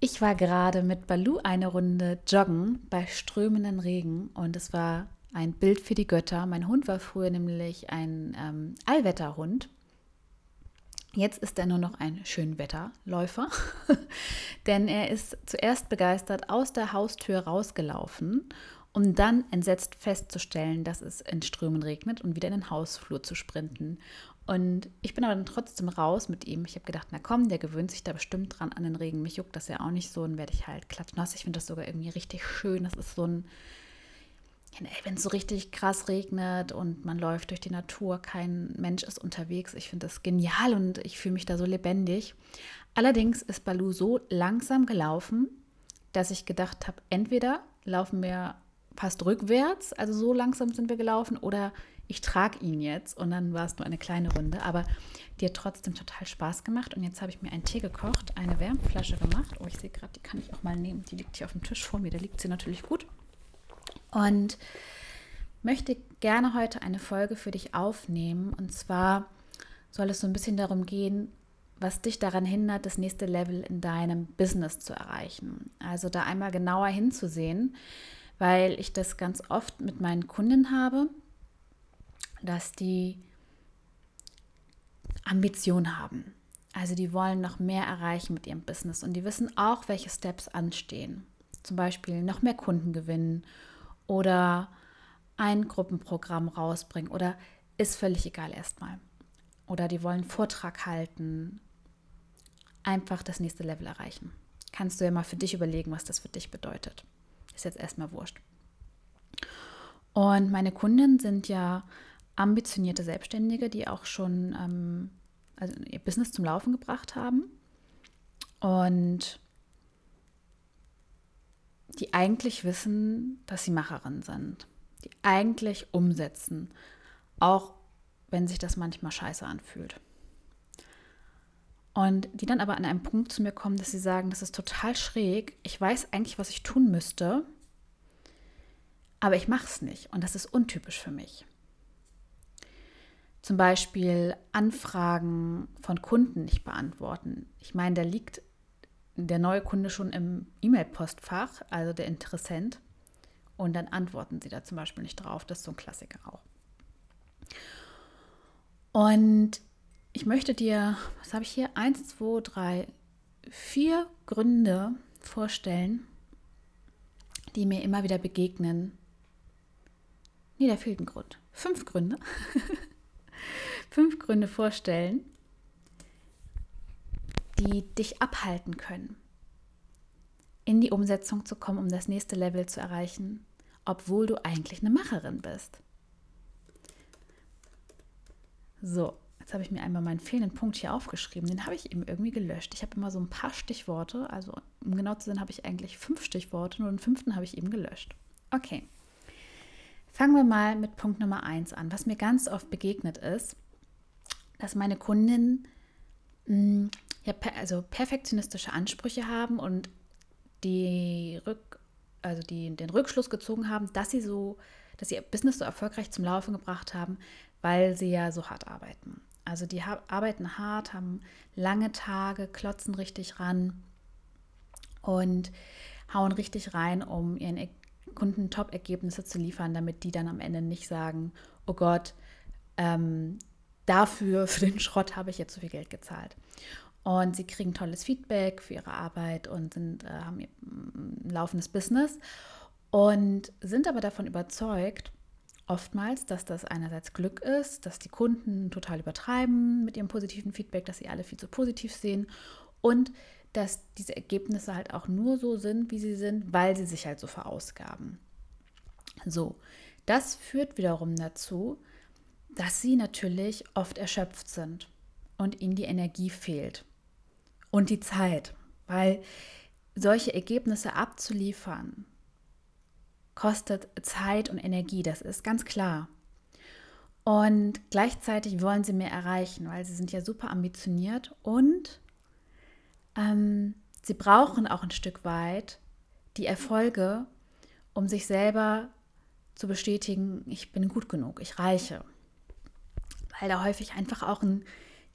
Ich war gerade mit Balu eine Runde joggen bei strömenden Regen und es war ein Bild für die Götter. Mein Hund war früher nämlich ein ähm, Allwetterhund. Jetzt ist er nur noch ein Schönwetterläufer, denn er ist zuerst begeistert aus der Haustür rausgelaufen um dann entsetzt festzustellen, dass es in Strömen regnet und wieder in den Hausflur zu sprinten. Und ich bin aber dann trotzdem raus mit ihm. Ich habe gedacht, na komm, der gewöhnt sich da bestimmt dran an den Regen. Mich juckt das ja auch nicht so und werde ich halt klatschnass. Ich finde das sogar irgendwie richtig schön. Das ist so ein, wenn es so richtig krass regnet und man läuft durch die Natur, kein Mensch ist unterwegs. Ich finde das genial und ich fühle mich da so lebendig. Allerdings ist Balu so langsam gelaufen, dass ich gedacht habe, entweder laufen wir fast rückwärts, also so langsam sind wir gelaufen, oder ich trage ihn jetzt und dann war es nur eine kleine Runde, aber die hat trotzdem total Spaß gemacht und jetzt habe ich mir einen Tee gekocht, eine Wärmflasche gemacht. Oh, ich sehe gerade, die kann ich auch mal nehmen. Die liegt hier auf dem Tisch vor mir, da liegt sie natürlich gut. Und möchte gerne heute eine Folge für dich aufnehmen und zwar soll es so ein bisschen darum gehen, was dich daran hindert, das nächste Level in deinem Business zu erreichen. Also da einmal genauer hinzusehen, weil ich das ganz oft mit meinen Kunden habe, dass die Ambition haben. Also die wollen noch mehr erreichen mit ihrem Business und die wissen auch, welche Steps anstehen. Zum Beispiel noch mehr Kunden gewinnen oder ein Gruppenprogramm rausbringen oder ist völlig egal erstmal. Oder die wollen Vortrag halten, einfach das nächste Level erreichen. Kannst du ja mal für dich überlegen, was das für dich bedeutet. Ist jetzt erstmal wurscht. Und meine Kunden sind ja ambitionierte Selbstständige, die auch schon ähm, also ihr Business zum Laufen gebracht haben und die eigentlich wissen, dass sie Macherin sind, die eigentlich umsetzen, auch wenn sich das manchmal scheiße anfühlt. Und die dann aber an einem Punkt zu mir kommen, dass sie sagen, das ist total schräg, ich weiß eigentlich, was ich tun müsste, aber ich mache es nicht und das ist untypisch für mich. Zum Beispiel Anfragen von Kunden nicht beantworten. Ich meine, da liegt der neue Kunde schon im E-Mail-Postfach, also der Interessent, und dann antworten sie da zum Beispiel nicht drauf. Das ist so ein Klassiker auch. Und ich möchte dir, was habe ich hier? Eins, zwei, drei, vier Gründe vorstellen, die mir immer wieder begegnen. Nee, da fehlt ein Grund. Fünf Gründe. Fünf Gründe vorstellen, die dich abhalten können, in die Umsetzung zu kommen, um das nächste Level zu erreichen, obwohl du eigentlich eine Macherin bist. So, Jetzt habe ich mir einmal meinen fehlenden Punkt hier aufgeschrieben. Den habe ich eben irgendwie gelöscht. Ich habe immer so ein paar Stichworte. Also, um genau zu sein, habe ich eigentlich fünf Stichworte. Nur den fünften habe ich eben gelöscht. Okay. Fangen wir mal mit Punkt Nummer eins an. Was mir ganz oft begegnet ist, dass meine Kundinnen mh, hm, ja, per, also perfektionistische Ansprüche haben und die Rück, also die, den Rückschluss gezogen haben, dass sie so, dass ihr Business so erfolgreich zum Laufen gebracht haben, weil sie ja so hart arbeiten. Also die arbeiten hart, haben lange Tage, klotzen richtig ran und hauen richtig rein, um ihren Kunden Top-Ergebnisse zu liefern, damit die dann am Ende nicht sagen, oh Gott, ähm, dafür, für den Schrott habe ich jetzt so viel Geld gezahlt. Und sie kriegen tolles Feedback für ihre Arbeit und sind, äh, haben ein laufendes Business und sind aber davon überzeugt, oftmals, dass das einerseits Glück ist, dass die Kunden total übertreiben mit ihrem positiven Feedback, dass sie alle viel zu positiv sehen und dass diese Ergebnisse halt auch nur so sind, wie sie sind, weil sie sich halt so verausgaben. So, das führt wiederum dazu, dass sie natürlich oft erschöpft sind und ihnen die Energie fehlt und die Zeit, weil solche Ergebnisse abzuliefern, kostet Zeit und Energie, das ist ganz klar. Und gleichzeitig wollen sie mehr erreichen, weil sie sind ja super ambitioniert und ähm, sie brauchen auch ein Stück weit die Erfolge, um sich selber zu bestätigen, ich bin gut genug, ich reiche. Weil da häufig einfach auch ein,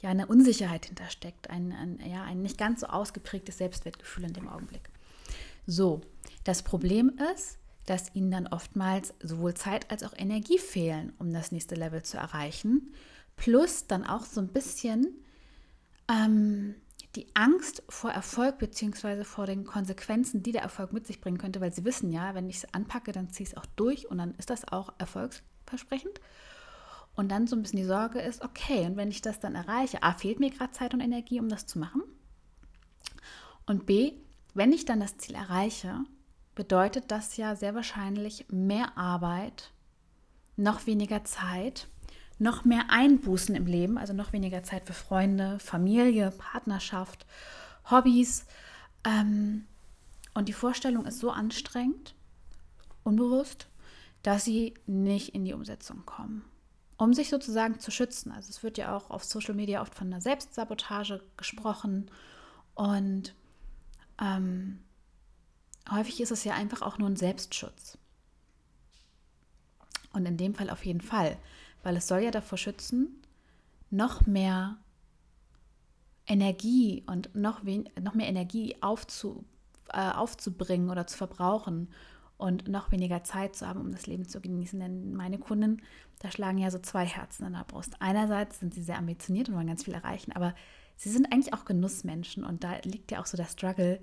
ja, eine Unsicherheit hintersteckt, ein, ein, ja, ein nicht ganz so ausgeprägtes Selbstwertgefühl in dem Augenblick. So, das Problem ist, dass ihnen dann oftmals sowohl Zeit als auch Energie fehlen, um das nächste Level zu erreichen. Plus dann auch so ein bisschen ähm, die Angst vor Erfolg bzw. vor den Konsequenzen, die der Erfolg mit sich bringen könnte, weil sie wissen ja, wenn ich es anpacke, dann ziehe ich es auch durch und dann ist das auch erfolgsversprechend. Und dann so ein bisschen die Sorge ist, okay, und wenn ich das dann erreiche, A, fehlt mir gerade Zeit und Energie, um das zu machen. Und B, wenn ich dann das Ziel erreiche, bedeutet das ja sehr wahrscheinlich mehr Arbeit, noch weniger Zeit noch mehr Einbußen im Leben, also noch weniger Zeit für Freunde, Familie, Partnerschaft, Hobbys. Ähm, und die Vorstellung ist so anstrengend, unbewusst, dass sie nicht in die Umsetzung kommen. Um sich sozusagen zu schützen. Also es wird ja auch auf Social Media oft von einer Selbstsabotage gesprochen. Und ähm, häufig ist es ja einfach auch nur ein Selbstschutz. Und in dem Fall auf jeden Fall weil es soll ja davor schützen, noch mehr Energie und noch, noch mehr Energie aufzu, äh, aufzubringen oder zu verbrauchen und noch weniger Zeit zu haben, um das Leben zu genießen. Denn meine Kunden, da schlagen ja so zwei Herzen in der Brust. Einerseits sind sie sehr ambitioniert und wollen ganz viel erreichen, aber sie sind eigentlich auch Genussmenschen und da liegt ja auch so der Struggle,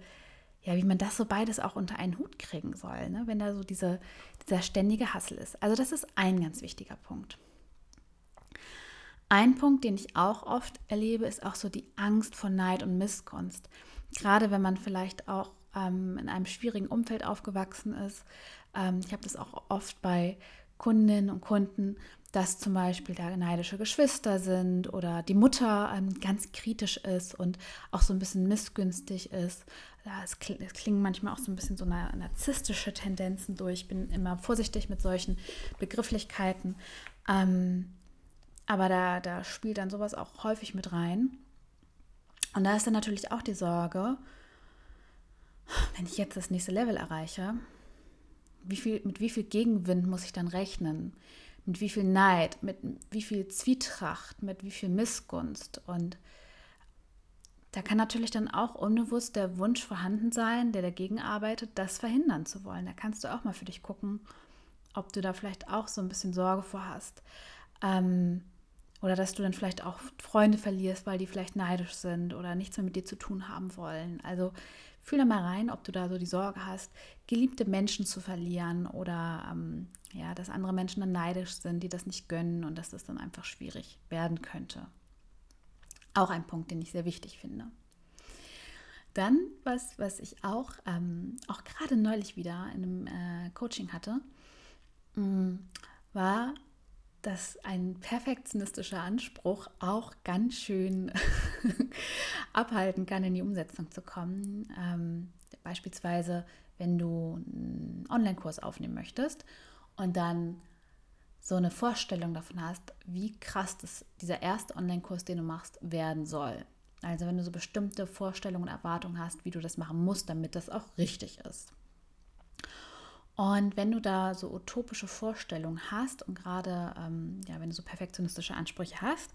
ja, wie man das so beides auch unter einen Hut kriegen soll, ne? wenn da so diese, dieser ständige Hassel ist. Also das ist ein ganz wichtiger Punkt. Ein Punkt, den ich auch oft erlebe, ist auch so die Angst vor Neid und Missgunst. Gerade wenn man vielleicht auch ähm, in einem schwierigen Umfeld aufgewachsen ist. Ähm, ich habe das auch oft bei Kundinnen und Kunden, dass zum Beispiel da neidische Geschwister sind oder die Mutter ähm, ganz kritisch ist und auch so ein bisschen missgünstig ist. Es, kling, klingen manchmal auch so ein bisschen so narzisstische Tendenzen durch. Ich bin immer vorsichtig mit solchen Begrifflichkeiten. Ähm, aber da, da spielt dann sowas auch häufig mit rein. Und da ist dann natürlich auch die Sorge, wenn ich jetzt das nächste Level erreiche, wie viel, mit wie viel Gegenwind muss ich dann rechnen? Mit wie viel Neid, mit wie viel Zwietracht, mit wie viel Missgunst? Und da kann natürlich dann auch unbewusst der Wunsch vorhanden sein, der dagegen arbeitet, das verhindern zu wollen. Da kannst du auch mal für dich gucken, ob du da vielleicht auch so ein bisschen Sorge vor hast. Ähm, oder dass du dann vielleicht auch Freunde verlierst, weil die vielleicht neidisch sind oder nichts mehr mit dir zu tun haben wollen. Also fühl da mal rein, ob du da so die Sorge hast, geliebte Menschen zu verlieren oder ähm, ja, dass andere Menschen dann neidisch sind, die das nicht gönnen und dass das dann einfach schwierig werden könnte. Auch ein Punkt, den ich sehr wichtig finde. Dann, was, was ich auch, ähm, auch gerade neulich wieder in einem äh, Coaching hatte, mh, mm, war dass ein perfektionistischer Anspruch auch ganz schön abhalten kann, in die Umsetzung zu kommen. Ähm, beispielsweise, wenn du einen Online-Kurs aufnehmen möchtest und dann so eine Vorstellung davon hast, wie krass das, dieser erste Online-Kurs, den du machst, werden soll. Also wenn du so bestimmte Vorstellungen und Erwartungen hast, wie du das machen musst, damit das auch richtig ist. Und wenn du da so utopische Vorstellungen hast und gerade, ähm, ja, wenn du so perfektionistische Ansprüche hast,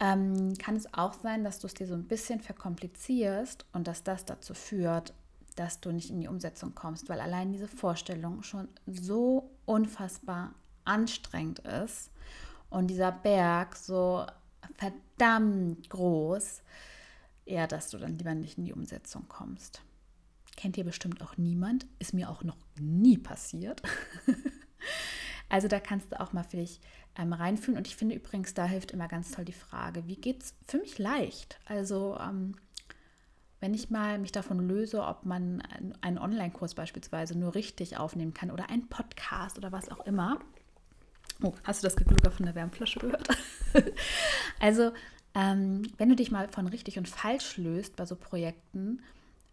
ähm, kann es auch sein, dass du es dir so ein bisschen verkomplizierst und dass das dazu führt, dass du nicht in die Umsetzung kommst, weil allein diese Vorstellung schon so unfassbar anstrengend ist und dieser Berg so verdammt groß, eher, dass du dann lieber nicht in die Umsetzung kommst. Kennt ihr bestimmt auch niemand. Ist mir auch noch nie passiert. also da kannst du auch mal für dich ähm, reinfühlen. Und ich finde übrigens, da hilft immer ganz toll die Frage, wie geht es für mich leicht? Also ähm, wenn ich mal mich davon löse, ob man einen Online-Kurs beispielsweise nur richtig aufnehmen kann oder einen Podcast oder was auch immer. Oh, hast du das Geglucker von der Wärmflasche gehört? also, ähm, wenn du dich mal von richtig und falsch löst bei so Projekten,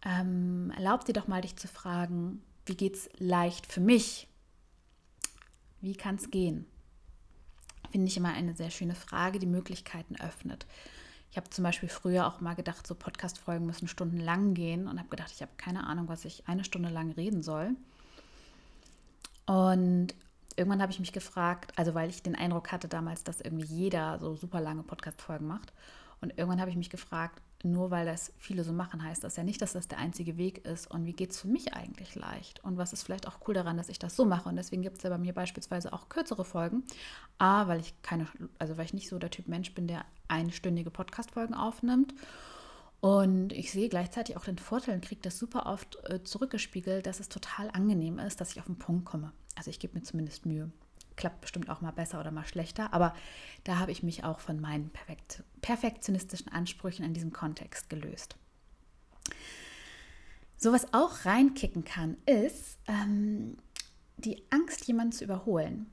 ähm, erlaub dir doch mal, dich zu fragen, wie geht es leicht für mich? Wie kann es gehen? Finde ich immer eine sehr schöne Frage, die Möglichkeiten öffnet. Ich habe zum Beispiel früher auch mal gedacht, so Podcast-Folgen müssen stundenlang gehen und habe gedacht, ich habe keine Ahnung, was ich eine Stunde lang reden soll. Und irgendwann habe ich mich gefragt, also weil ich den Eindruck hatte damals, dass irgendwie jeder so super lange Podcast-Folgen macht. Und irgendwann habe ich mich gefragt, nur weil das viele so machen, heißt das ja nicht, dass das der einzige Weg ist. Und wie geht es für mich eigentlich leicht? Und was ist vielleicht auch cool daran, dass ich das so mache? Und deswegen gibt es ja bei mir beispielsweise auch kürzere Folgen. A, weil ich keine, also weil ich nicht so der Typ Mensch bin, der einstündige Podcast-Folgen aufnimmt. Und ich sehe gleichzeitig auch den Vorteil und kriege das super oft äh, zurückgespiegelt, dass es total angenehm ist, dass ich auf den Punkt komme. Also ich gebe mir zumindest Mühe. Klappt bestimmt auch mal besser oder mal schlechter, aber da habe ich mich auch von meinen perfekt, perfektionistischen Ansprüchen in diesem Kontext gelöst. So was auch reinkicken kann, ist ähm, die Angst, jemanden zu überholen.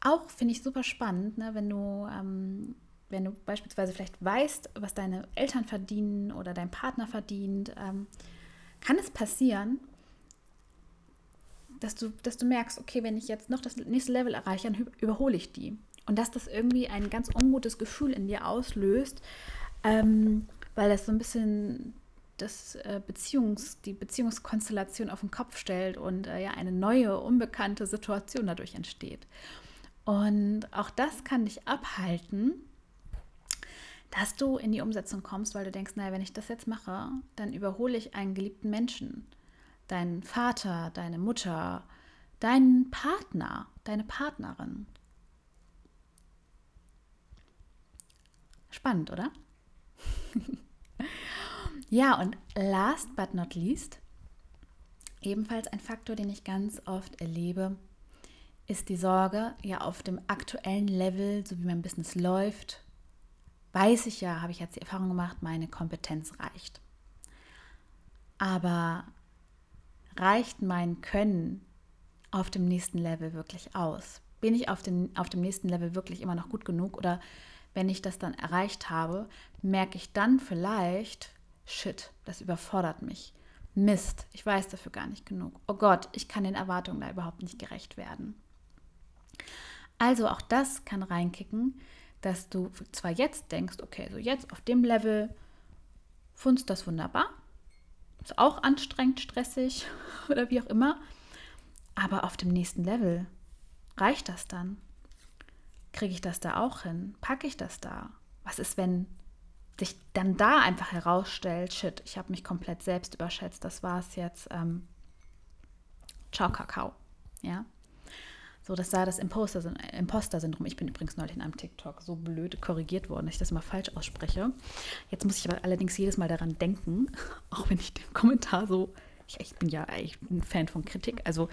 Auch finde ich super spannend, ne, wenn du ähm, wenn du beispielsweise vielleicht weißt, was deine Eltern verdienen oder dein Partner verdient, ähm, kann es passieren, dass du, dass du merkst, okay, wenn ich jetzt noch das nächste Level erreiche, dann überhole ich die. Und dass das irgendwie ein ganz ungutes Gefühl in dir auslöst, ähm, weil das so ein bisschen das äh, Beziehungs, die Beziehungskonstellation auf den Kopf stellt und äh, ja eine neue, unbekannte Situation dadurch entsteht. Und auch das kann dich abhalten, dass du in die Umsetzung kommst, weil du denkst, naja, wenn ich das jetzt mache, dann überhole ich einen geliebten Menschen deinen Vater, deine Mutter, deinen Partner, deine Partnerin. Spannend, oder? ja, und last but not least, ebenfalls ein Faktor, den ich ganz oft erlebe, ist die Sorge, ja auf dem aktuellen Level, so wie mein Business läuft, weiß ich ja, habe ich jetzt die Erfahrung gemacht, meine Kompetenz reicht. Aber reicht mein Können auf dem nächsten Level wirklich aus? Bin ich auf, den, auf dem nächsten Level wirklich immer noch gut genug? Oder wenn ich das dann erreicht habe, merke ich dann vielleicht, shit, das überfordert mich. Mist, ich weiß dafür gar nicht genug. Oh Gott, ich kann den Erwartungen da überhaupt nicht gerecht werden. Also auch das kann reinkicken, dass du zwar jetzt denkst, okay, so jetzt auf dem Level funzt das wunderbar, ist auch anstrengend, stressig oder wie auch immer. Aber auf dem nächsten Level reicht das dann? Kriege ich das da auch hin? Packe ich das da? Was ist, wenn sich dann da einfach herausstellt, shit, ich habe mich komplett selbst überschätzt, das war es jetzt. Ähm, ciao, Kakao. Ja. So, das war das Imposter-Syndrom. Ich bin übrigens neulich in einem TikTok so blöd korrigiert worden, dass ich das mal falsch ausspreche. Jetzt muss ich aber allerdings jedes Mal daran denken, auch wenn ich den Kommentar so. Ich, ich bin ja ich bin ein Fan von Kritik, also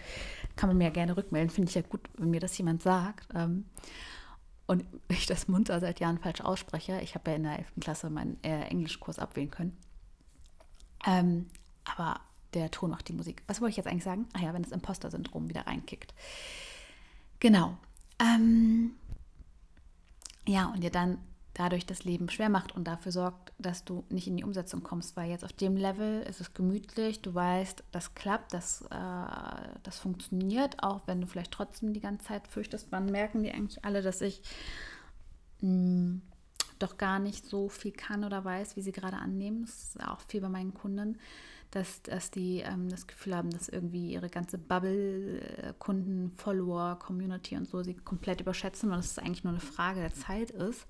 kann man mir ja gerne rückmelden. Finde ich ja gut, wenn mir das jemand sagt. Ähm, und ich das munter seit Jahren falsch ausspreche. Ich habe ja in der 11. Klasse meinen äh, Englischkurs abwählen können. Ähm, aber der Ton macht die Musik. Was wollte ich jetzt eigentlich sagen? Ach ja, wenn das Imposter-Syndrom wieder reinkickt. Genau. Ähm, ja, und dir dann dadurch das Leben schwer macht und dafür sorgt, dass du nicht in die Umsetzung kommst, weil jetzt auf dem Level ist es gemütlich, du weißt, das klappt, das, äh, das funktioniert, auch wenn du vielleicht trotzdem die ganze Zeit fürchtest, wann merken die eigentlich alle, dass ich mh, hm, doch gar nicht so viel kann oder weiß, wie sie gerade annehmen. Das ist auch viel bei meinen Kunden dass, dass die ähm, das Gefühl haben, dass irgendwie ihre ganze Bubble, äh, Kunden, Follower, Community und so sie komplett überschätzen und dass es eigentlich nur eine Frage der Zeit ist,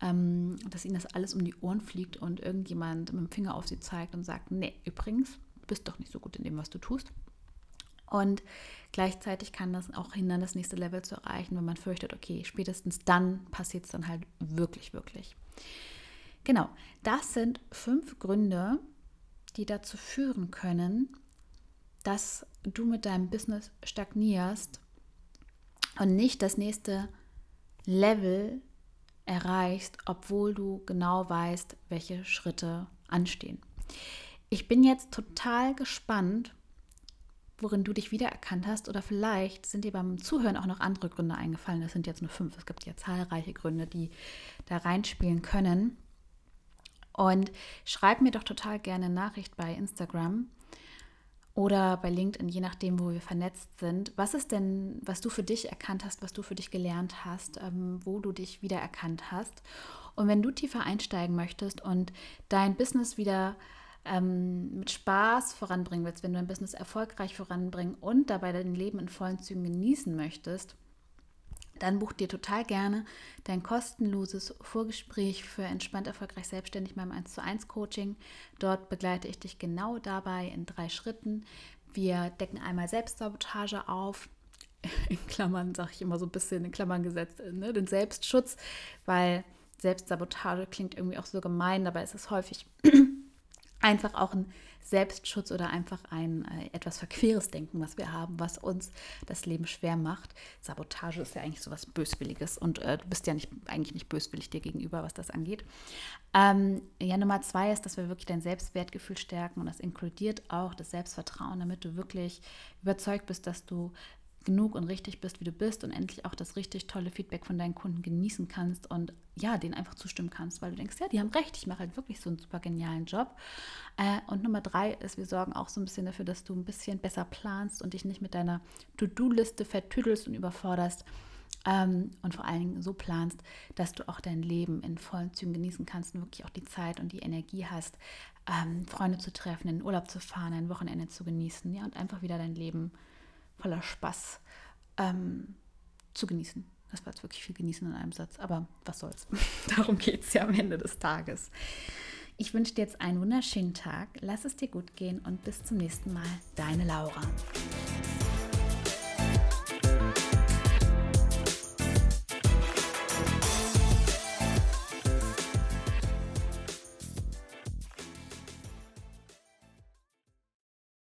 ähm, dass ihnen das alles um die Ohren fliegt und irgendjemand mit dem Finger auf sie zeigt und sagt, nee, übrigens, du bist doch nicht so gut in dem, was du tust. Und gleichzeitig kann das auch hindern, das nächste Level zu erreichen, wenn man fürchtet, okay, spätestens dann passiert es dann halt wirklich, wirklich. Genau, das sind fünf Gründe, die dazu führen können, dass du mit deinem Business stagnierst und nicht das nächste Level erreichst, obwohl du genau weißt, welche Schritte anstehen. Ich bin jetzt total gespannt, worin du dich wiedererkannt hast oder vielleicht sind dir beim Zuhören auch noch andere Gründe eingefallen. Das sind jetzt nur fünf. Es gibt ja zahlreiche Gründe, die da reinspielen können. Und schreib mir doch total gerne Nachricht bei Instagram oder bei LinkedIn, je nachdem, wo wir vernetzt sind. Was ist denn, was du für dich erkannt hast, was du für dich gelernt hast, ähm, wo du dich wiedererkannt hast? Und wenn du tiefer einsteigen möchtest und dein Business wieder ähm, mit Spaß voranbringen willst, wenn du dein Business erfolgreich voranbringen und dabei dein Leben in vollen Zügen genießen möchtest, dann buch dir total gerne dein kostenloses Vorgespräch für entspannt erfolgreich selbstständig beim 1 zu 1 Coaching. Dort begleite ich dich genau dabei in drei Schritten. Wir decken einmal Selbstsabotage auf. In Klammern sage ich immer so ein bisschen in Klammern gesetzt, ne? den Selbstschutz, weil Selbstsabotage klingt irgendwie auch so gemein, dabei ist es häufig einfach auch ein Selbstschutz oder einfach ein äh, etwas verqueres Denken, was wir haben, was uns das Leben schwer macht. Sabotage ist ja eigentlich so was Böswilliges und äh, du bist ja nicht, eigentlich nicht böswillig dir gegenüber, was das angeht. Ähm, ja, Nummer zwei ist, dass wir wirklich dein Selbstwertgefühl stärken und das inkludiert auch das Selbstvertrauen, damit du wirklich überzeugt bist, dass du genug und richtig bist, wie du bist und endlich auch das richtig tolle Feedback von deinen Kunden genießen kannst und ja, denen einfach zustimmen kannst, weil du denkst, ja, die haben recht, ich mache halt wirklich so einen super genialen Job. Äh, und Nummer drei ist, wir sorgen auch so ein bisschen dafür, dass du ein bisschen besser planst und dich nicht mit deiner To-Do-Liste vertüdelst und überforderst. Ähm, und vor allen Dingen so planst, dass du auch dein Leben in vollen Zügen genießen kannst und wirklich auch die Zeit und die Energie hast, ähm, Freunde zu treffen, in den Urlaub zu fahren, ein Wochenende zu genießen, ja, und einfach wieder dein Leben zu voller Spaß ähm, zu genießen. Das war jetzt wirklich viel genießen in einem Satz, aber was soll's. Darum geht es ja am Ende des Tages. Ich wünsche dir jetzt einen wunderschönen Tag, lass es dir gut gehen und bis zum nächsten Mal. Deine Laura.